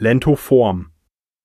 Lentoform.